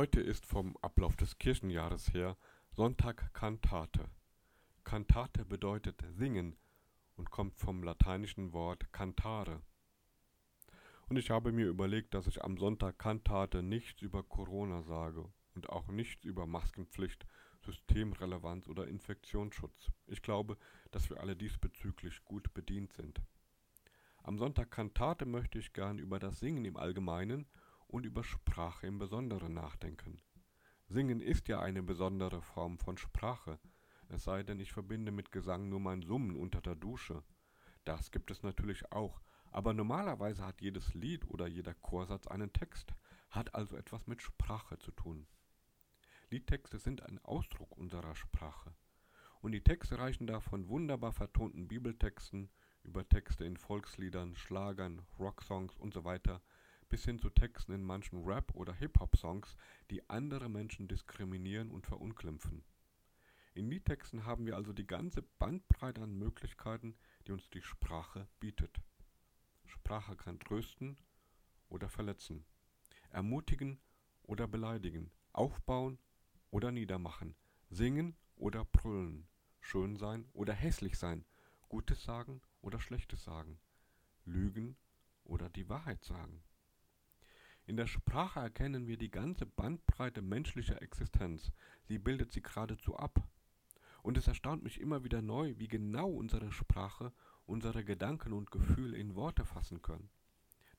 Heute ist vom Ablauf des Kirchenjahres her Sonntag Kantate. Kantate bedeutet singen und kommt vom lateinischen Wort cantare. Und ich habe mir überlegt, dass ich am Sonntag Kantate nichts über Corona sage und auch nichts über Maskenpflicht, Systemrelevanz oder Infektionsschutz. Ich glaube, dass wir alle diesbezüglich gut bedient sind. Am Sonntag Kantate möchte ich gern über das Singen im Allgemeinen und über Sprache im Besonderen nachdenken. Singen ist ja eine besondere Form von Sprache, es sei denn, ich verbinde mit Gesang nur mein Summen unter der Dusche. Das gibt es natürlich auch, aber normalerweise hat jedes Lied oder jeder Chorsatz einen Text, hat also etwas mit Sprache zu tun. Liedtexte sind ein Ausdruck unserer Sprache. Und die Texte reichen da von wunderbar vertonten Bibeltexten über Texte in Volksliedern, Schlagern, Rocksongs und so bis hin zu Texten in manchen Rap- oder Hip-Hop-Songs, die andere Menschen diskriminieren und verunglimpfen. In Liedtexten haben wir also die ganze Bandbreite an Möglichkeiten, die uns die Sprache bietet. Sprache kann trösten oder verletzen, ermutigen oder beleidigen, aufbauen oder niedermachen, singen oder brüllen, schön sein oder hässlich sein, Gutes sagen oder Schlechtes sagen, lügen oder die Wahrheit sagen. In der Sprache erkennen wir die ganze Bandbreite menschlicher Existenz, sie bildet sie geradezu ab. Und es erstaunt mich immer wieder neu, wie genau unsere Sprache unsere Gedanken und Gefühle in Worte fassen können.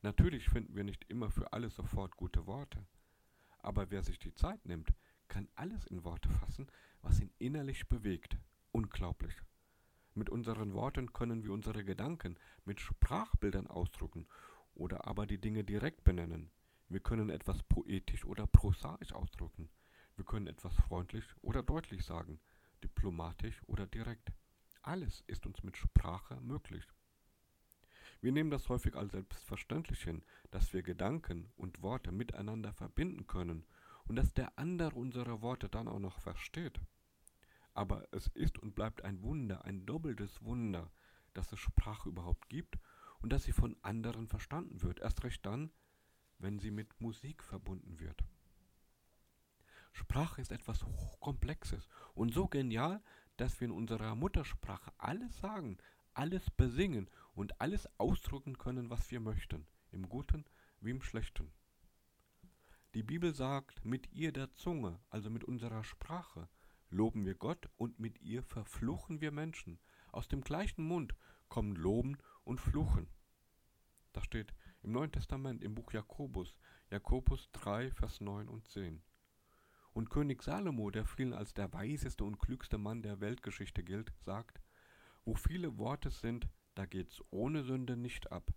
Natürlich finden wir nicht immer für alles sofort gute Worte, aber wer sich die Zeit nimmt, kann alles in Worte fassen, was ihn innerlich bewegt. Unglaublich. Mit unseren Worten können wir unsere Gedanken mit Sprachbildern ausdrücken oder aber die Dinge direkt benennen. Wir können etwas poetisch oder prosaisch ausdrücken. Wir können etwas freundlich oder deutlich sagen, diplomatisch oder direkt. Alles ist uns mit Sprache möglich. Wir nehmen das häufig als selbstverständlich hin, dass wir Gedanken und Worte miteinander verbinden können und dass der andere unsere Worte dann auch noch versteht. Aber es ist und bleibt ein Wunder, ein doppeltes Wunder, dass es Sprache überhaupt gibt und dass sie von anderen verstanden wird. Erst recht dann, wenn sie mit Musik verbunden wird. Sprache ist etwas Hochkomplexes und so genial, dass wir in unserer Muttersprache alles sagen, alles besingen und alles ausdrücken können, was wir möchten, im Guten wie im Schlechten. Die Bibel sagt, mit ihr der Zunge, also mit unserer Sprache, loben wir Gott und mit ihr verfluchen wir Menschen. Aus dem gleichen Mund kommen Loben und Fluchen. Das steht im Neuen Testament im Buch Jakobus, Jakobus 3, Vers 9 und 10. Und König Salomo, der vielen als der weiseste und klügste Mann der Weltgeschichte gilt, sagt, wo viele Worte sind, da geht's ohne Sünde nicht ab.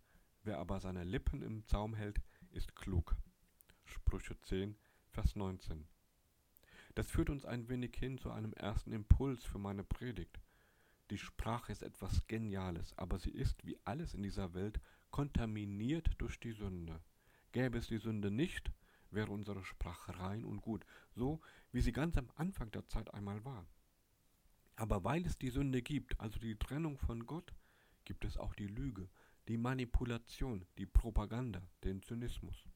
Wer aber seine Lippen im Zaum hält, ist klug. Sprüche 10, Vers 19. Das führt uns ein wenig hin zu einem ersten Impuls für meine Predigt. Die Sprache ist etwas Geniales, aber sie ist, wie alles in dieser Welt, kontaminiert durch die Sünde. Gäbe es die Sünde nicht, wäre unsere Sprache rein und gut, so wie sie ganz am Anfang der Zeit einmal war. Aber weil es die Sünde gibt, also die Trennung von Gott, gibt es auch die Lüge, die Manipulation, die Propaganda, den Zynismus.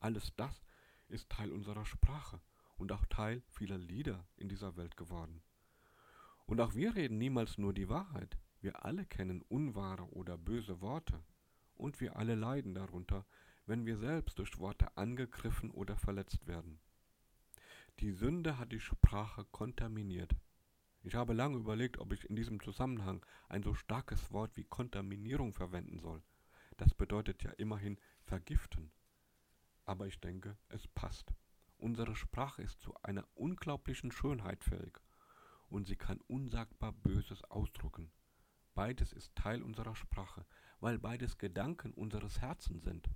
Alles das ist Teil unserer Sprache und auch Teil vieler Lieder in dieser Welt geworden. Und auch wir reden niemals nur die Wahrheit. Wir alle kennen unwahre oder böse Worte und wir alle leiden darunter, wenn wir selbst durch Worte angegriffen oder verletzt werden. Die Sünde hat die Sprache kontaminiert. Ich habe lange überlegt, ob ich in diesem Zusammenhang ein so starkes Wort wie Kontaminierung verwenden soll. Das bedeutet ja immerhin vergiften. Aber ich denke, es passt. Unsere Sprache ist zu einer unglaublichen Schönheit fähig und sie kann unsagbar Böses ausdrücken. Beides ist Teil unserer Sprache, weil beides Gedanken unseres Herzens sind.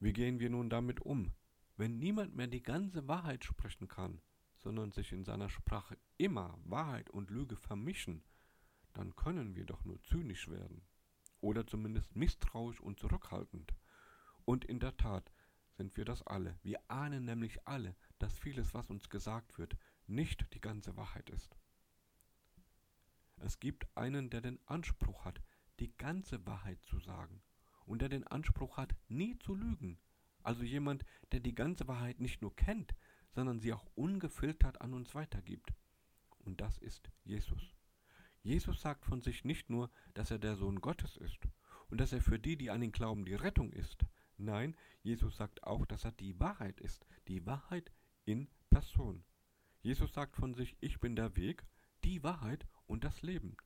Wie gehen wir nun damit um, wenn niemand mehr die ganze Wahrheit sprechen kann, sondern sich in seiner Sprache immer Wahrheit und Lüge vermischen, dann können wir doch nur zynisch werden oder zumindest misstrauisch und zurückhaltend. Und in der Tat sind wir das alle. Wir ahnen nämlich alle, dass vieles, was uns gesagt wird, nicht die ganze Wahrheit ist. Es gibt einen, der den Anspruch hat, die ganze Wahrheit zu sagen und der den Anspruch hat, nie zu lügen, Also jemand, der die ganze Wahrheit nicht nur kennt, sondern sie auch ungefiltert an uns weitergibt. Und das ist Jesus. Jesus sagt von sich nicht nur, dass er der Sohn Gottes ist und dass er für die, die an ihn glauben, die Rettung ist. Nein, Jesus sagt auch, dass er die Wahrheit ist, die Wahrheit in Person. Jesus sagt von sich, ich bin der Weg, die Wahrheit und das Leben.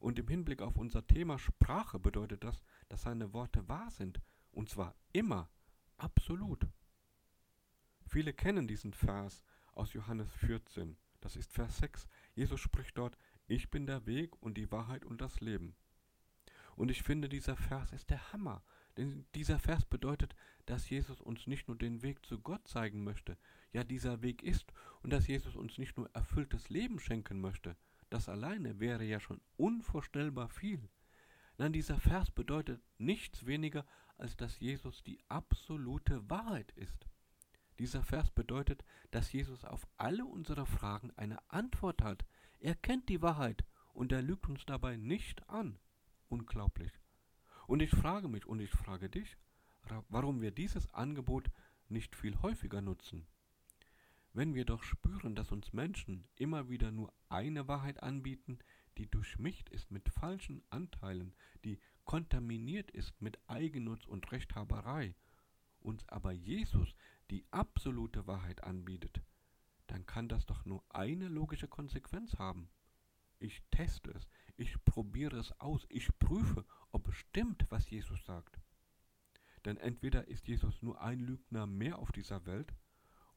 Und im Hinblick auf unser Thema Sprache bedeutet das, dass seine Worte wahr sind, und zwar immer, absolut. Viele kennen diesen Vers aus Johannes 14, das ist Vers 6. Jesus spricht dort, ich bin der Weg und die Wahrheit und das Leben. Und ich finde, dieser Vers ist der Hammer. Denn dieser Vers bedeutet, dass Jesus uns nicht nur den Weg zu Gott zeigen möchte, ja dieser Weg ist, und dass Jesus uns nicht nur erfülltes Leben schenken möchte, das alleine wäre ja schon unvorstellbar viel. Nein, dieser Vers bedeutet nichts weniger, als dass Jesus die absolute Wahrheit ist. Dieser Vers bedeutet, dass Jesus auf alle unsere Fragen eine Antwort hat. Er kennt die Wahrheit und er lügt uns dabei nicht an. Unglaublich. Und ich frage mich und ich frage dich, warum wir dieses Angebot nicht viel häufiger nutzen. Wenn wir doch spüren, dass uns Menschen immer wieder nur eine Wahrheit anbieten, die durchmischt ist mit falschen Anteilen, die kontaminiert ist mit Eigennutz und Rechthaberei, uns aber Jesus die absolute Wahrheit anbietet, dann kann das doch nur eine logische Konsequenz haben. Ich teste es, ich probiere es aus, ich prüfe, ob es stimmt, was Jesus sagt. Denn entweder ist Jesus nur ein Lügner mehr auf dieser Welt,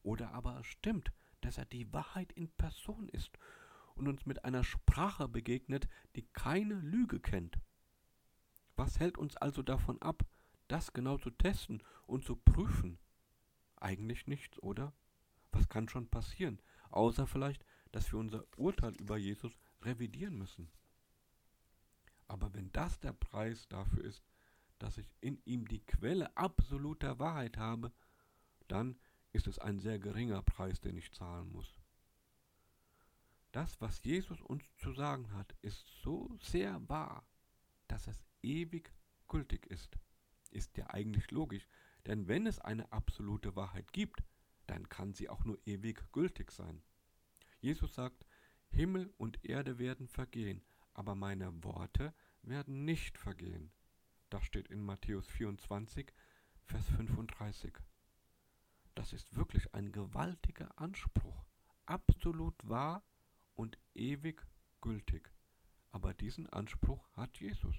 oder aber es stimmt, dass er die Wahrheit in Person ist und uns mit einer Sprache begegnet, die keine Lüge kennt. Was hält uns also davon ab, das genau zu testen und zu prüfen? Eigentlich nichts, oder? Was kann schon passieren, außer vielleicht, dass wir unser Urteil über Jesus revidieren müssen. Aber wenn das der Preis dafür ist, dass ich in ihm die Quelle absoluter Wahrheit habe, dann ist es ein sehr geringer Preis, den ich zahlen muss. Das, was Jesus uns zu sagen hat, ist so sehr wahr, dass es ewig gültig ist. Ist ja eigentlich logisch, denn wenn es eine absolute Wahrheit gibt, dann kann sie auch nur ewig gültig sein. Jesus sagt, Himmel und Erde werden vergehen, aber meine Worte werden nicht vergehen. Das steht in Matthäus 24, Vers 35. Das ist wirklich ein gewaltiger Anspruch, absolut wahr und ewig gültig. Aber diesen Anspruch hat Jesus.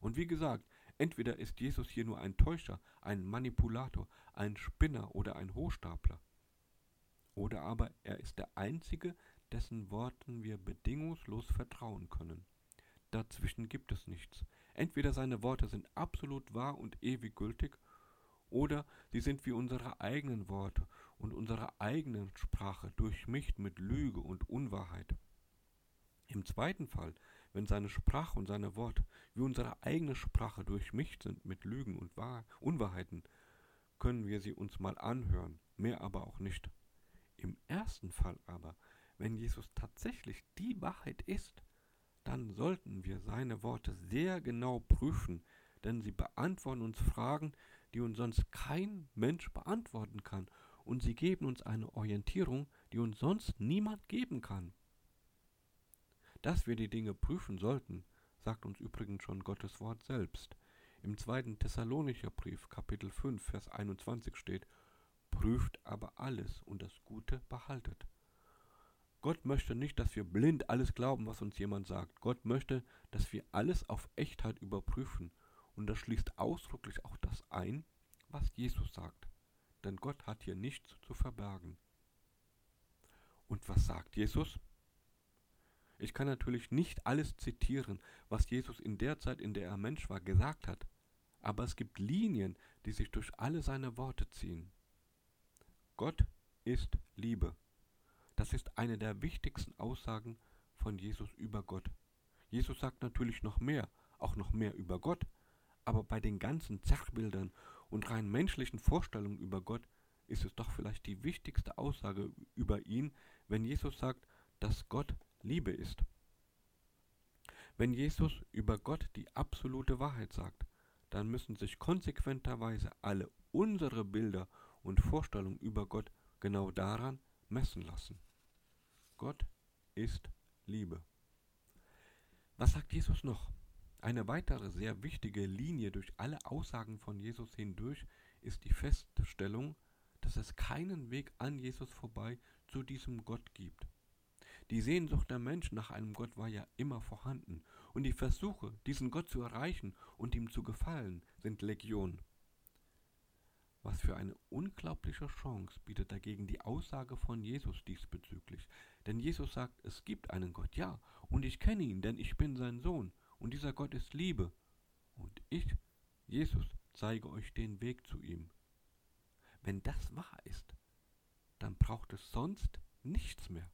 Und wie gesagt, entweder ist Jesus hier nur ein Täuscher, ein Manipulator, ein Spinner oder ein Hochstapler. Oder aber er ist der Einzige, dessen Worten wir bedingungslos vertrauen können. Dazwischen gibt es nichts. Entweder seine Worte sind absolut wahr und ewig gültig, oder sie sind wie unsere eigenen Worte und unsere eigene Sprache durchmischt mit Lüge und Unwahrheit. Im zweiten Fall, wenn seine Sprache und seine Worte wie unsere eigene Sprache durchmischt sind mit Lügen und Wahr Unwahrheiten, können wir sie uns mal anhören, mehr aber auch nicht. Im ersten Fall aber, wenn Jesus tatsächlich die Wahrheit ist, dann sollten wir seine Worte sehr genau prüfen, denn sie beantworten uns Fragen, die uns sonst kein Mensch beantworten kann, und sie geben uns eine Orientierung, die uns sonst niemand geben kann. Dass wir die Dinge prüfen sollten, sagt uns übrigens schon Gottes Wort selbst. Im zweiten Thessalonicher Brief, Kapitel 5, Vers 21 steht, prüft aber alles und das Gute behaltet. Gott möchte nicht, dass wir blind alles glauben, was uns jemand sagt. Gott möchte, dass wir alles auf Echtheit überprüfen und das schließt ausdrücklich auch das ein, was Jesus sagt. Denn Gott hat hier nichts zu verbergen. Und was sagt Jesus? Ich kann natürlich nicht alles zitieren, was Jesus in der Zeit, in der er Mensch war, gesagt hat, aber es gibt Linien, die sich durch alle seine Worte ziehen. Gott ist Liebe. Das ist eine der wichtigsten Aussagen von Jesus über Gott. Jesus sagt natürlich noch mehr, auch noch mehr über Gott, aber bei den ganzen Zerrbildern und rein menschlichen Vorstellungen über Gott ist es doch vielleicht die wichtigste Aussage über ihn, wenn Jesus sagt, dass Gott Liebe ist. Wenn Jesus über Gott die absolute Wahrheit sagt, dann müssen sich konsequenterweise alle unsere Bilder und Vorstellungen über Gott genau daran messen lassen. Gott ist Liebe. Was sagt Jesus noch? Eine weitere sehr wichtige Linie durch alle Aussagen von Jesus hindurch ist die Feststellung, dass es keinen Weg an Jesus vorbei zu diesem Gott gibt. Die Sehnsucht der Menschen nach einem Gott war ja immer vorhanden, und die Versuche, diesen Gott zu erreichen und ihm zu gefallen, sind Legion. Was für eine unglaubliche Chance bietet dagegen die Aussage von Jesus diesbezüglich. Denn Jesus sagt, es gibt einen Gott, ja, und ich kenne ihn, denn ich bin sein Sohn, und dieser Gott ist Liebe. Und ich, Jesus, zeige euch den Weg zu ihm. Wenn das wahr ist, dann braucht es sonst nichts mehr.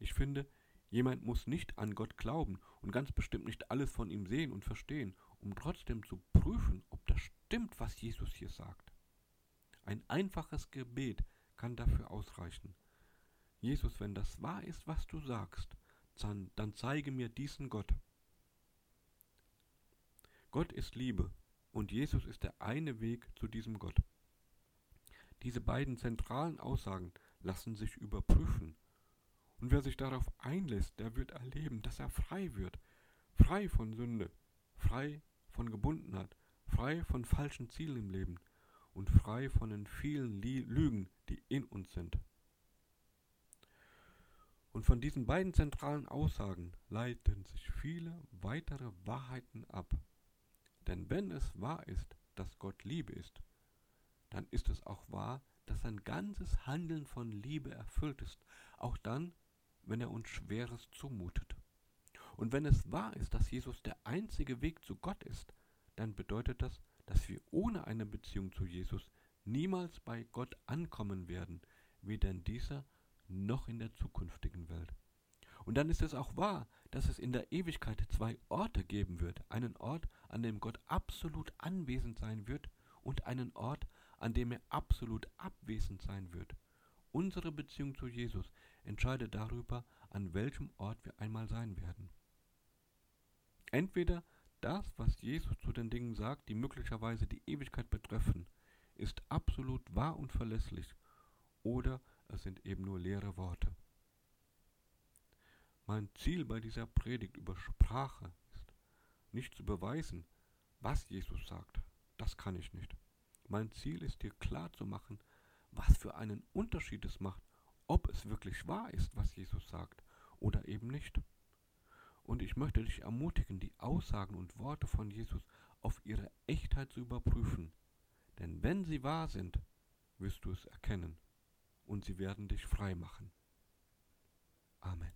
Ich finde, jemand muss nicht an Gott glauben und ganz bestimmt nicht alles von ihm sehen und verstehen, um trotzdem zu prüfen, ob das stimmt, was Jesus hier sagt. Ein einfaches Gebet kann dafür ausreichen. Jesus, wenn das wahr ist, was du sagst, dann, dann zeige mir diesen Gott. Gott ist Liebe und Jesus ist der eine Weg zu diesem Gott. Diese beiden zentralen Aussagen lassen sich überprüfen und wer sich darauf einlässt, der wird erleben, dass er frei wird. Frei von Sünde, frei von Gebundenheit, frei von falschen Zielen im Leben und frei von den vielen Lügen, die in uns sind. Und von diesen beiden zentralen Aussagen leiten sich viele weitere Wahrheiten ab. Denn wenn es wahr ist, dass Gott Liebe ist, dann ist es auch wahr, dass sein ganzes Handeln von Liebe erfüllt ist, auch dann, wenn er uns Schweres zumutet. Und wenn es wahr ist, dass Jesus der einzige Weg zu Gott ist, dann bedeutet das, dass wir ohne eine Beziehung zu Jesus niemals bei Gott ankommen werden, weder in dieser noch in der zukünftigen Welt. Und dann ist es auch wahr, dass es in der Ewigkeit zwei Orte geben wird. Einen Ort, an dem Gott absolut anwesend sein wird und einen Ort, an dem er absolut abwesend sein wird. Unsere Beziehung zu Jesus entscheidet darüber, an welchem Ort wir einmal sein werden. Entweder das, was Jesus zu den Dingen sagt, die möglicherweise die Ewigkeit betreffen, ist absolut wahr und verlässlich, oder es sind eben nur leere Worte. Mein Ziel bei dieser Predigt über Sprache ist, nicht zu beweisen, was Jesus sagt. Das kann ich nicht. Mein Ziel ist dir klar zu machen, was für einen Unterschied es macht, ob es wirklich wahr ist, was Jesus sagt, oder eben nicht. Und ich möchte dich ermutigen, die Aussagen und Worte von Jesus auf ihre Echtheit zu überprüfen. Denn wenn sie wahr sind, wirst du es erkennen und sie werden dich frei machen. Amen.